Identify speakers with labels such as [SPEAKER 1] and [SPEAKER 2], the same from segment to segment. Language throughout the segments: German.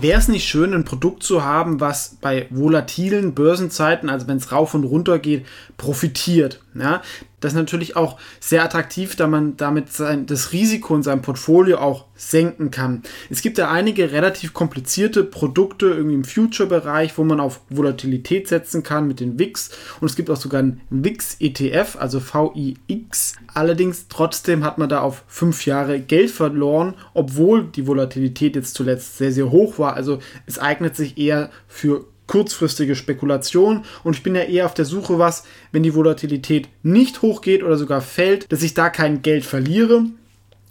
[SPEAKER 1] Wäre es nicht schön, ein Produkt zu haben, was bei volatilen Börsenzeiten, also wenn es rauf und runter geht, profitiert? Ja, das ist natürlich auch sehr attraktiv, da man damit sein, das Risiko in seinem Portfolio auch senken kann. Es gibt ja einige relativ komplizierte Produkte irgendwie im Future-Bereich, wo man auf Volatilität setzen kann mit den VIX und es gibt auch sogar einen VIX-ETF, also VIX. Allerdings trotzdem hat man da auf fünf Jahre Geld verloren, obwohl die Volatilität jetzt zuletzt sehr, sehr hoch war. Also es eignet sich eher für kurzfristige Spekulation und ich bin ja eher auf der Suche, was, wenn die Volatilität nicht hochgeht oder sogar fällt, dass ich da kein Geld verliere.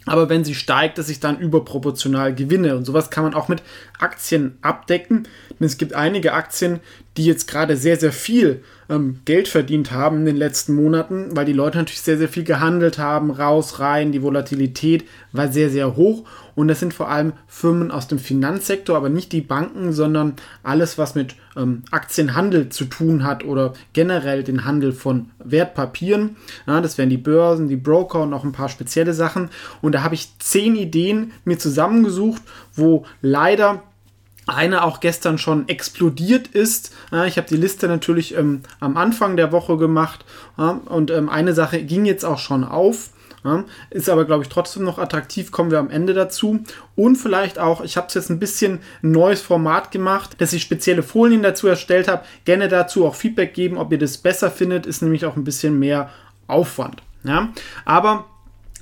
[SPEAKER 1] Aber wenn sie steigt, dass ich dann überproportional gewinne. Und sowas kann man auch mit Aktien abdecken. Denn es gibt einige Aktien, die jetzt gerade sehr, sehr viel ähm, Geld verdient haben in den letzten Monaten, weil die Leute natürlich sehr, sehr viel gehandelt haben, raus, rein. Die Volatilität war sehr, sehr hoch. Und das sind vor allem Firmen aus dem Finanzsektor, aber nicht die Banken, sondern alles, was mit ähm, Aktienhandel zu tun hat oder generell den Handel von Wertpapieren. Ja, das wären die Börsen, die Broker und noch ein paar spezielle Sachen. Und da habe ich zehn Ideen mir zusammengesucht, wo leider eine auch gestern schon explodiert ist. ich habe die Liste natürlich ähm, am Anfang der Woche gemacht und ähm, eine Sache ging jetzt auch schon auf. Ja, ist aber, glaube ich, trotzdem noch attraktiv, kommen wir am Ende dazu. Und vielleicht auch, ich habe jetzt ein bisschen neues Format gemacht, dass ich spezielle Folien dazu erstellt habe. Gerne dazu auch Feedback geben, ob ihr das besser findet, ist nämlich auch ein bisschen mehr Aufwand. Ja, aber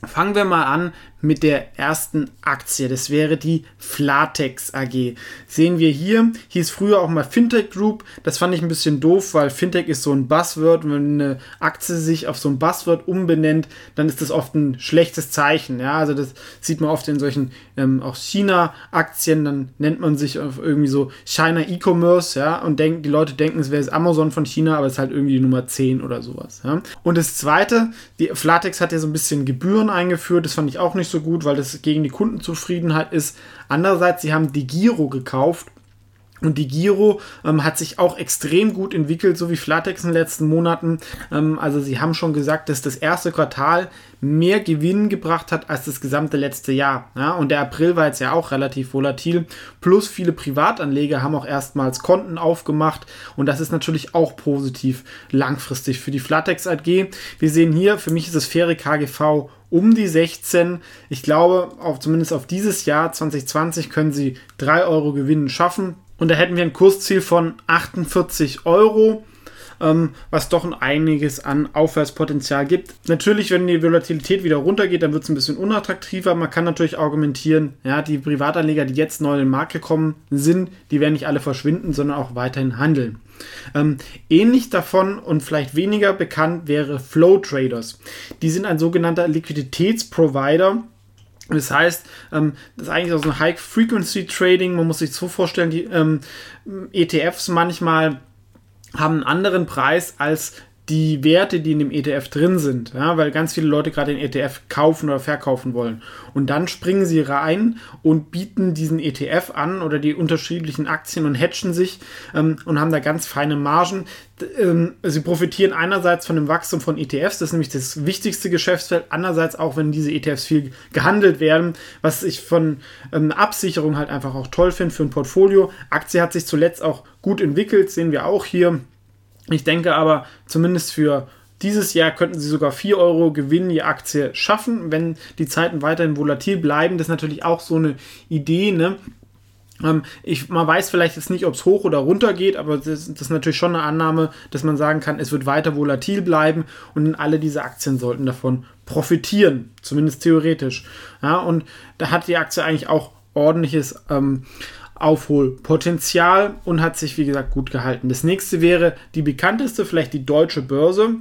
[SPEAKER 1] fangen wir mal an mit der ersten Aktie. Das wäre die Flatex AG. Sehen wir hier, hieß früher auch mal Fintech Group. Das fand ich ein bisschen doof, weil Fintech ist so ein Buzzword. Und wenn eine Aktie sich auf so ein Buzzword umbenennt, dann ist das oft ein schlechtes Zeichen. Ja, also das sieht man oft in solchen ähm, auch China-Aktien. Dann nennt man sich irgendwie so China E-Commerce, ja, und denkt, die Leute denken, es wäre das Amazon von China, aber es ist halt irgendwie Nummer 10 oder sowas. Ja. Und das zweite, die Flatex hat ja so ein bisschen Gebühren eingeführt. Das fand ich auch nicht so so gut, weil das gegen die Kundenzufriedenheit ist. Andererseits, sie haben die Giro gekauft und die Giro ähm, hat sich auch extrem gut entwickelt, so wie Flatex in den letzten Monaten. Ähm, also sie haben schon gesagt, dass das erste Quartal mehr Gewinn gebracht hat als das gesamte letzte Jahr. Ja? Und der April war jetzt ja auch relativ volatil. Plus viele Privatanleger haben auch erstmals Konten aufgemacht. Und das ist natürlich auch positiv langfristig für die Flatex AG. Wir sehen hier, für mich ist es faire KGV um die 16. Ich glaube, auch zumindest auf dieses Jahr 2020 können sie 3 Euro Gewinn schaffen. Und da hätten wir ein Kursziel von 48 Euro, ähm, was doch ein einiges an Aufwärtspotenzial gibt. Natürlich, wenn die Volatilität wieder runtergeht, dann wird es ein bisschen unattraktiver. Man kann natürlich argumentieren, ja, die Privatanleger, die jetzt neu in den Markt gekommen sind, die werden nicht alle verschwinden, sondern auch weiterhin handeln. Ähm, ähnlich davon und vielleicht weniger bekannt wäre Flow Traders. Die sind ein sogenannter Liquiditätsprovider. Das heißt, ähm, das ist eigentlich auch so ein High-Frequency-Trading. Man muss sich so vorstellen, die ähm, ETFs manchmal haben einen anderen Preis als die Werte, die in dem ETF drin sind, ja, weil ganz viele Leute gerade den ETF kaufen oder verkaufen wollen. Und dann springen sie rein und bieten diesen ETF an oder die unterschiedlichen Aktien und hatchen sich ähm, und haben da ganz feine Margen. Ähm, sie profitieren einerseits von dem Wachstum von ETFs, das ist nämlich das wichtigste Geschäftsfeld, andererseits auch, wenn diese ETFs viel gehandelt werden, was ich von ähm, Absicherung halt einfach auch toll finde für ein Portfolio. Aktie hat sich zuletzt auch gut entwickelt, sehen wir auch hier ich denke aber, zumindest für dieses Jahr könnten sie sogar 4 Euro Gewinn je Aktie schaffen, wenn die Zeiten weiterhin volatil bleiben. Das ist natürlich auch so eine Idee, ne? Ähm, ich, man weiß vielleicht jetzt nicht, ob es hoch oder runter geht, aber das, das, ist natürlich schon eine Annahme, dass man sagen kann, es wird weiter volatil bleiben und alle diese Aktien sollten davon profitieren, zumindest theoretisch. Ja, und da hat die Aktie eigentlich auch ordentliches ähm, Aufholpotenzial und hat sich, wie gesagt, gut gehalten. Das nächste wäre die bekannteste, vielleicht die deutsche Börse.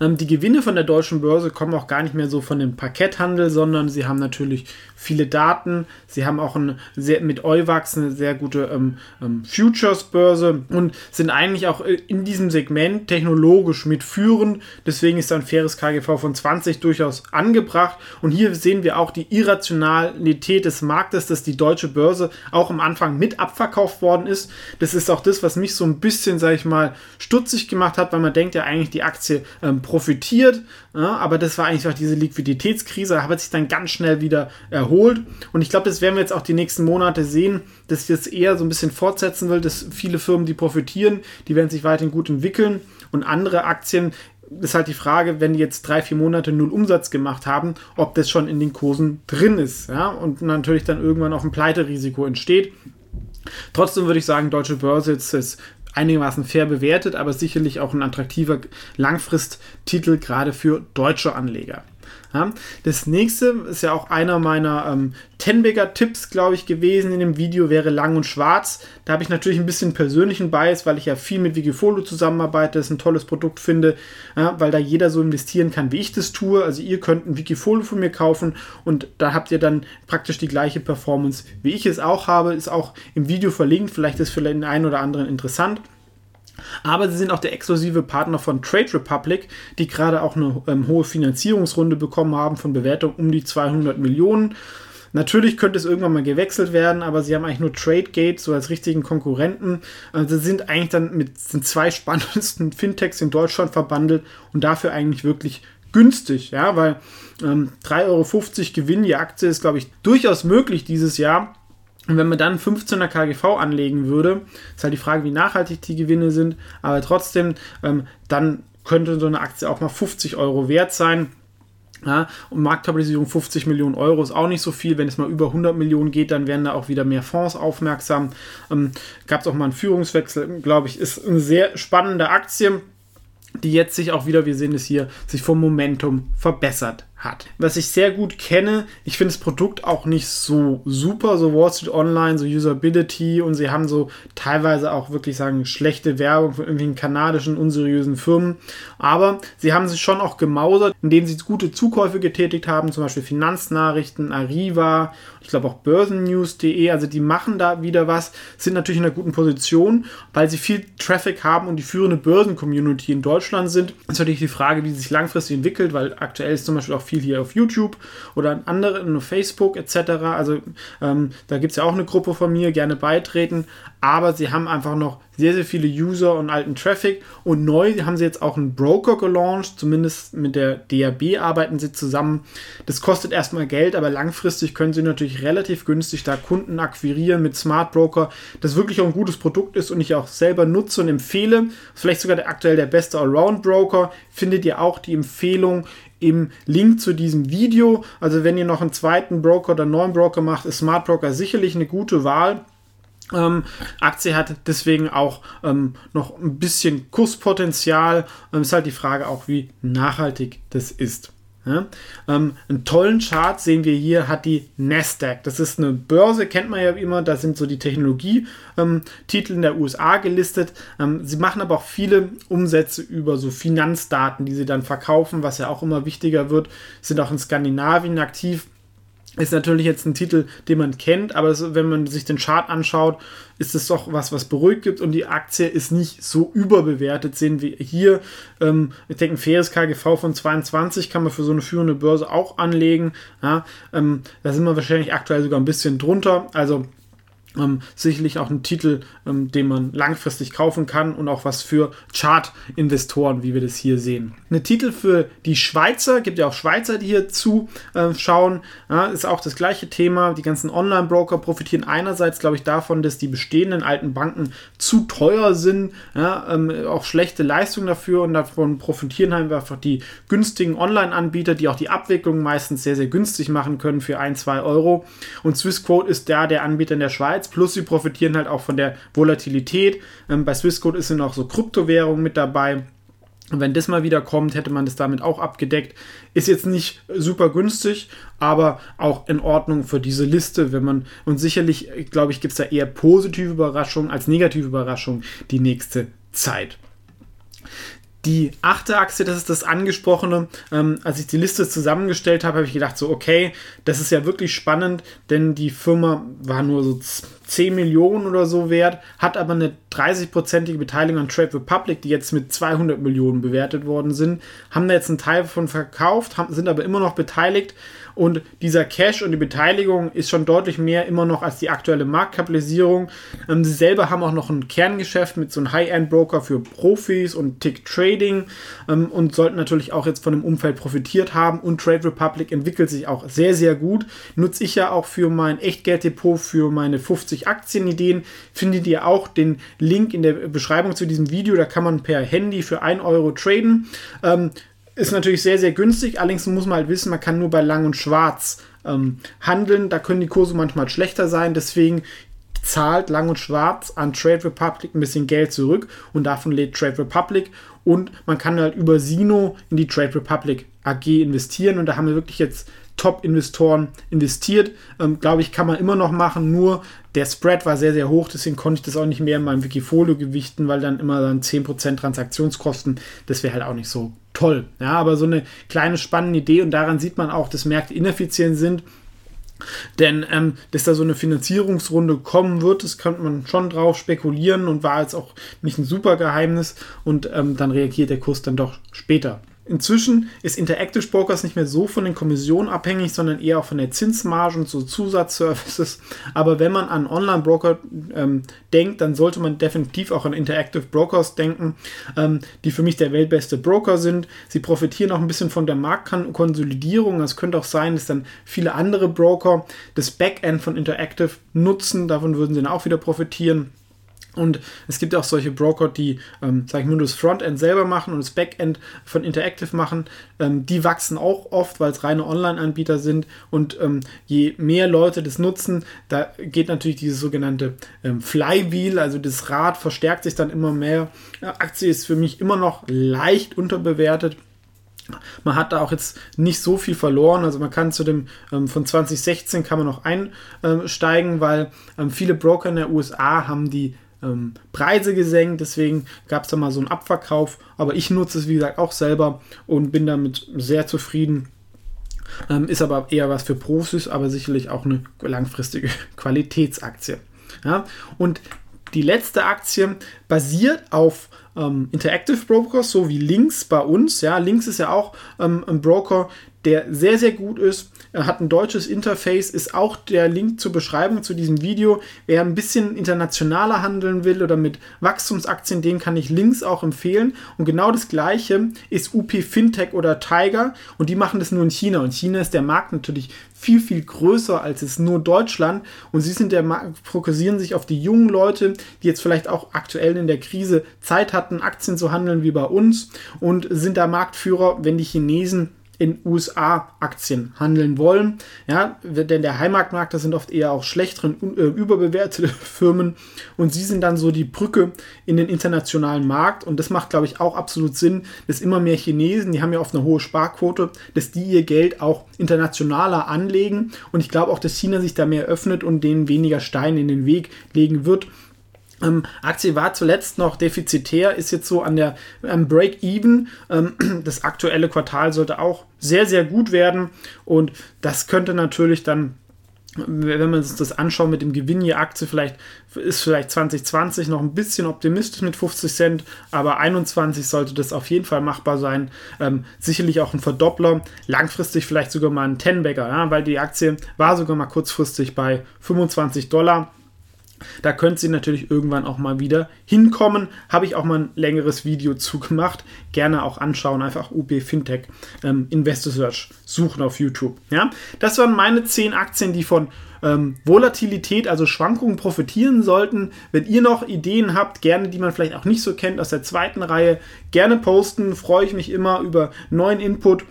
[SPEAKER 1] Ähm, die Gewinne von der deutschen Börse kommen auch gar nicht mehr so von dem Parketthandel, sondern sie haben natürlich viele Daten. Sie haben auch ein sehr, mit Euwax eine sehr gute ähm, ähm, Futures-Börse und sind eigentlich auch äh, in diesem Segment technologisch mitführend. Deswegen ist ein faires KGV von 20 durchaus angebracht. Und hier sehen wir auch die Irrationalität des Marktes, dass die deutsche Börse auch am Anfang mit abverkauft worden ist. Das ist auch das, was mich so ein bisschen, sage ich mal, stutzig gemacht hat, weil man denkt ja eigentlich, die Aktie ähm, profitiert, ja, aber das war eigentlich auch diese Liquiditätskrise, hat sich dann ganz schnell wieder erholt und ich glaube, das werden wir jetzt auch die nächsten Monate sehen, dass ich das eher so ein bisschen fortsetzen will, dass viele Firmen, die profitieren, die werden sich weiterhin gut entwickeln und andere Aktien, ist halt die Frage, wenn die jetzt drei, vier Monate null Umsatz gemacht haben, ob das schon in den Kursen drin ist. Ja? Und natürlich dann irgendwann auch ein Pleiterisiko entsteht. Trotzdem würde ich sagen, deutsche Börse ist, ist einigermaßen fair bewertet, aber sicherlich auch ein attraktiver Langfristtitel gerade für deutsche Anleger. Ja, das nächste ist ja auch einer meiner ähm, Tenbagger-Tipps, glaube ich, gewesen in dem Video, wäre Lang und Schwarz. Da habe ich natürlich ein bisschen persönlichen Bias, weil ich ja viel mit Wikifolio zusammenarbeite, das ein tolles Produkt finde, ja, weil da jeder so investieren kann, wie ich das tue. Also ihr könnt ein Wikifolio von mir kaufen und da habt ihr dann praktisch die gleiche Performance, wie ich es auch habe. Ist auch im Video verlinkt, vielleicht ist für den einen oder anderen interessant. Aber sie sind auch der exklusive Partner von Trade Republic, die gerade auch eine ähm, hohe Finanzierungsrunde bekommen haben von Bewertung um die 200 Millionen. Natürlich könnte es irgendwann mal gewechselt werden, aber sie haben eigentlich nur TradeGate so als richtigen Konkurrenten. Also sie sind eigentlich dann mit den zwei spannendsten Fintechs in Deutschland verbandelt und dafür eigentlich wirklich günstig, ja, weil ähm, 3,50 Euro Gewinn je Aktie ist, glaube ich, durchaus möglich dieses Jahr. Und wenn man dann 15er KGV anlegen würde, ist halt die Frage, wie nachhaltig die Gewinne sind, aber trotzdem, ähm, dann könnte so eine Aktie auch mal 50 Euro wert sein. Ja, und Marktkapitalisierung 50 Millionen Euro ist auch nicht so viel. Wenn es mal über 100 Millionen geht, dann werden da auch wieder mehr Fonds aufmerksam. Ähm, Gab es auch mal einen Führungswechsel, glaube ich, ist eine sehr spannende Aktie, die jetzt sich auch wieder, wir sehen es hier, sich vom Momentum verbessert hat. Was ich sehr gut kenne, ich finde das Produkt auch nicht so super, so Wall Street Online, so Usability und sie haben so teilweise auch wirklich sagen schlechte Werbung von irgendwelchen kanadischen unseriösen Firmen, aber sie haben sich schon auch gemausert, indem sie gute Zukäufe getätigt haben, zum Beispiel Finanznachrichten, Arriva, ich glaube auch Börsennews.de, also die machen da wieder was, sind natürlich in einer guten Position, weil sie viel Traffic haben und die führende Börsen-Community in Deutschland sind. Das ist natürlich die Frage, wie sie sich langfristig entwickelt, weil aktuell ist zum Beispiel auch viel viel hier auf YouTube oder an anderen, Facebook etc. Also ähm, da gibt es ja auch eine Gruppe von mir, gerne beitreten. Aber sie haben einfach noch sehr, sehr viele User und alten Traffic. Und neu haben sie jetzt auch einen Broker gelauncht, zumindest mit der DAB arbeiten sie zusammen. Das kostet erstmal Geld, aber langfristig können sie natürlich relativ günstig da Kunden akquirieren mit Smart Broker, das wirklich auch ein gutes Produkt ist und ich auch selber nutze und empfehle. Vielleicht sogar der, aktuell der beste Allround Broker. Findet ihr auch die Empfehlung im Link zu diesem Video. Also wenn ihr noch einen zweiten Broker oder einen neuen Broker macht, ist Smart Broker sicherlich eine gute Wahl. Ähm, Aktie hat deswegen auch ähm, noch ein bisschen Kurspotenzial. Ähm, ist halt die Frage auch, wie nachhaltig das ist. Ja? Ähm, einen tollen Chart sehen wir hier, hat die Nasdaq. Das ist eine Börse, kennt man ja immer, da sind so die Technologietitel ähm, in der USA gelistet. Ähm, sie machen aber auch viele Umsätze über so Finanzdaten, die sie dann verkaufen, was ja auch immer wichtiger wird. Sind auch in Skandinavien aktiv ist natürlich jetzt ein Titel, den man kennt, aber das, wenn man sich den Chart anschaut, ist es doch was, was beruhigt gibt und die Aktie ist nicht so überbewertet, sehen wir hier. Ähm, ich denke, ein faires KGV von 22 kann man für so eine führende Börse auch anlegen. Ja, ähm, da sind wir wahrscheinlich aktuell sogar ein bisschen drunter. Also ähm, sicherlich auch ein Titel, ähm, den man langfristig kaufen kann und auch was für Chart-Investoren, wie wir das hier sehen. Eine Titel für die Schweizer, gibt ja auch Schweizer, die hier zuschauen, äh, ja, ist auch das gleiche Thema. Die ganzen Online-Broker profitieren einerseits, glaube ich, davon, dass die bestehenden alten Banken zu teuer sind, ja, ähm, auch schlechte Leistungen dafür und davon profitieren halt einfach die günstigen Online-Anbieter, die auch die Abwicklung meistens sehr, sehr günstig machen können für ein, zwei Euro. Und Swissquote ist da der Anbieter in der Schweiz Schweiz, plus sie profitieren halt auch von der Volatilität. Ähm, bei Swissquote ist noch so Kryptowährung mit dabei. Und wenn das mal wieder kommt, hätte man das damit auch abgedeckt. Ist jetzt nicht super günstig, aber auch in Ordnung für diese Liste, wenn man, und sicherlich, glaube ich, gibt es da eher positive Überraschungen als negative Überraschungen die nächste Zeit. Die achte Aktie, das ist das angesprochene. Ähm, als ich die Liste zusammengestellt habe, habe ich gedacht, so, okay, das ist ja wirklich spannend, denn die Firma war nur so 10 Millionen oder so wert, hat aber eine 30-prozentige Beteiligung an Trade Republic, die jetzt mit 200 Millionen bewertet worden sind, haben da jetzt einen Teil von verkauft, haben, sind aber immer noch beteiligt Und dieser Cash und die Beteiligung ist schon deutlich mehr immer noch als die aktuelle Marktkapitalisierung. Ähm, sie selber haben auch noch ein Kerngeschäft mit so einem High-End-Broker für Profis und Tick-Trading ähm, und sollten natürlich auch jetzt von dem Umfeld profitiert haben. Und Trade Republic entwickelt sich auch sehr, sehr gut. Nutze ich ja auch für mein Echtgelddepot, für meine 50 Aktienideen. Findet ihr auch den Link in der Beschreibung zu diesem Video. Da kann man per Handy für 1 Euro traden. Ähm, ist natürlich sehr, sehr günstig. Allerdings muss man halt wissen, man kann nur bei Lang und Schwarz ähm, handeln. Da können die Kurse manchmal schlechter sein. Deswegen zahlt Lang und Schwarz an Trade Republic ein bisschen Geld zurück und davon lädt Trade Republic und man kann halt über Sino in die Trade Republic AG investieren und da haben wir wirklich jetzt Top-Investoren investiert. Ähm, Glaube ich, kann man immer noch machen, nur der Spread war sehr, sehr hoch, deswegen konnte ich das auch nicht mehr in meinem Wikifolio gewichten, weil dann immer dann 10% Transaktionskosten, das wäre halt auch nicht so toll. Ja, aber so eine kleine spannende Idee und daran sieht man auch, dass Märkte ineffizient sind. Denn ähm, dass da so eine Finanzierungsrunde kommen wird, das könnte man schon drauf spekulieren und war jetzt auch nicht ein super Geheimnis und ähm, dann reagiert der Kurs dann doch später. Inzwischen ist Interactive Brokers nicht mehr so von den Kommissionen abhängig, sondern eher auch von der Zinsmarge und so Zusatzservices. Aber wenn man an Online-Broker ähm, denkt, dann sollte man definitiv auch an Interactive Brokers denken, ähm, die für mich der weltbeste Broker sind. Sie profitieren auch ein bisschen von der Marktkonsolidierung. Es könnte auch sein, dass dann viele andere Broker das Backend von Interactive nutzen. Davon würden sie dann auch wieder profitieren. Und es gibt auch solche Broker, die, ähm, sag ich mal, das Frontend selber machen und das Backend von Interactive machen. Ähm, die wachsen auch oft, weil es reine Online-Anbieter sind. Und ähm, je mehr Leute das nutzen, da geht natürlich dieses sogenannte ähm, Flywheel, also das Rad verstärkt sich dann immer mehr. Ja, Aktie ist für mich immer noch leicht unterbewertet. Man hat da auch jetzt nicht so viel verloren. Also man kann zu dem ähm, von 2016 kann man noch einsteigen, weil ähm, viele Broker in der USA haben die ähm, Preise gesenkt, deswegen gab es da mal so einen Abverkauf. Aber ich nutze es, wie gesagt, auch selber und bin damit sehr zufrieden. Ähm, ist aber eher was für Profis, aber sicherlich auch eine langfristige Qualitätsaktie. Ja? Und die letzte Aktie basiert auf ähm, Interactive Brokers, so wie Links bei uns. Ja, Links ist ja auch ähm, ein Broker, der sehr, sehr gut ist. Hat ein deutsches Interface, ist auch der Link zur Beschreibung zu diesem Video. Wer ein bisschen internationaler handeln will oder mit Wachstumsaktien, den kann ich Links auch empfehlen. Und genau das gleiche ist UP Fintech oder Tiger und die machen das nur in China. Und China ist der Markt natürlich viel, viel größer als es nur Deutschland. Und sie sind der Markt, fokussieren sich auf die jungen Leute, die jetzt vielleicht auch aktuell in der Krise Zeit hatten, Aktien zu handeln wie bei uns und sind da Marktführer, wenn die Chinesen in USA-Aktien handeln wollen. Ja, denn der Heimatmarkt, das sind oft eher auch schlechtere, äh, überbewertete Firmen. Und sie sind dann so die Brücke in den internationalen Markt. Und das macht, glaube ich, auch absolut Sinn, dass immer mehr Chinesen, die haben ja oft eine hohe Sparquote, dass die ihr Geld auch internationaler anlegen. Und ich glaube auch, dass China sich da mehr öffnet und denen weniger Steine in den Weg legen wird ähm, Aktie war zuletzt noch defizitär, ist jetzt so an der ähm, Break-Even. Ähm, das aktuelle Quartal sollte auch sehr, sehr gut werden und das könnte natürlich dann wenn man sich das anschaut mit dem Gewinn je Aktie, vielleicht ist vielleicht 2020 noch ein bisschen optimistisch mit 50 Cent, aber 21 sollte das auf jeden Fall machbar sein. Ähm, sicherlich auch ein Verdoppler, langfristig vielleicht sogar mal ein Ten-Bagger, ja, weil die Aktie war sogar mal kurzfristig bei 25 Dollar. Da könnt ihr natürlich irgendwann auch mal wieder hinkommen. Habe ich auch mal ein längeres Video zu gemacht. Gerne auch anschauen. Einfach UB Fintech ähm, Investor Search suchen auf YouTube. Ja? Das waren meine 10 Aktien, die von ähm, Volatilität, also Schwankungen profitieren sollten. Wenn ihr noch Ideen habt, gerne, die man vielleicht auch nicht so kennt aus der zweiten Reihe, gerne posten. Freue ich mich immer über neuen Input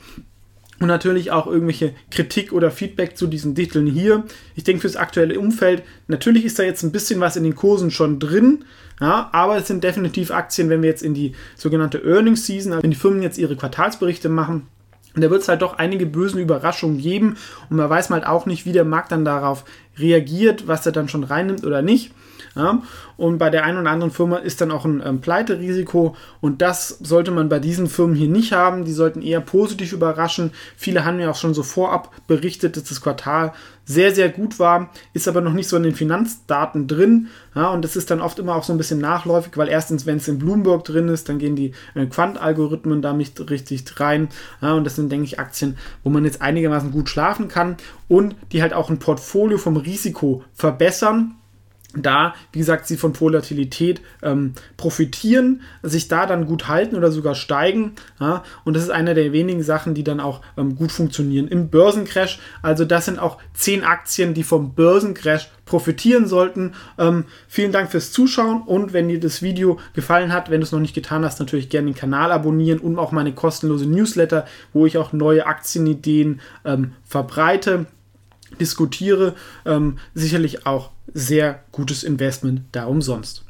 [SPEAKER 1] und natürlich auch irgendwelche Kritik oder Feedback zu diesen Titeln hier. Ich denke, fürs aktuelle Umfeld, natürlich ist da jetzt ein bisschen was in den Kursen schon drin, ja, aber es sind definitiv Aktien, wenn wir jetzt in die sogenannte Earnings Season, also wenn die Firmen jetzt ihre Quartalsberichte machen, und da wird es halt doch einige bösen Überraschungen geben und man weiß halt auch nicht, wie der Markt dann darauf reagiert, was er dann schon reinnimmt oder nicht. Ja? Und bei der einen oder anderen Firma ist dann auch ein ähm, Pleiterisiko und das sollte man bei diesen Firmen hier nicht haben. Die sollten eher positiv überraschen. Viele haben ja auch schon so vorab berichtet, dass das Quartal sehr, sehr gut war, ist aber noch nicht so in den Finanzdaten drin. Ja, und das ist dann oft immer auch so ein bisschen nachläufig, weil erstens, wenn es in Bloomberg drin ist, dann gehen die äh, Quant-Algorithmen da nicht richtig rein. Ja, und das sind, denke ich, Aktien, wo man jetzt einigermaßen gut schlafen kann und die halt auch ein Portfolio vom Risiko verbessern da, wie gesagt, sie von Volatilität ähm, profitieren, sich da dann gut halten oder sogar steigen. Ja? Und das ist eine der wenigen Sachen, die dann auch ähm, gut funktionieren im Börsencrash. Also das sind auch zehn Aktien, die vom Börsencrash profitieren sollten. Ähm, vielen Dank fürs Zuschauen und wenn dir das Video gefallen hat, wenn du es noch nicht getan hast, natürlich gerne den Kanal abonnieren und auch meine kostenlose Newsletter, wo ich auch neue Aktienideen ähm, verbreite diskutiere. Ähm, sicherlich auch sehr gutes Investment da umsonst.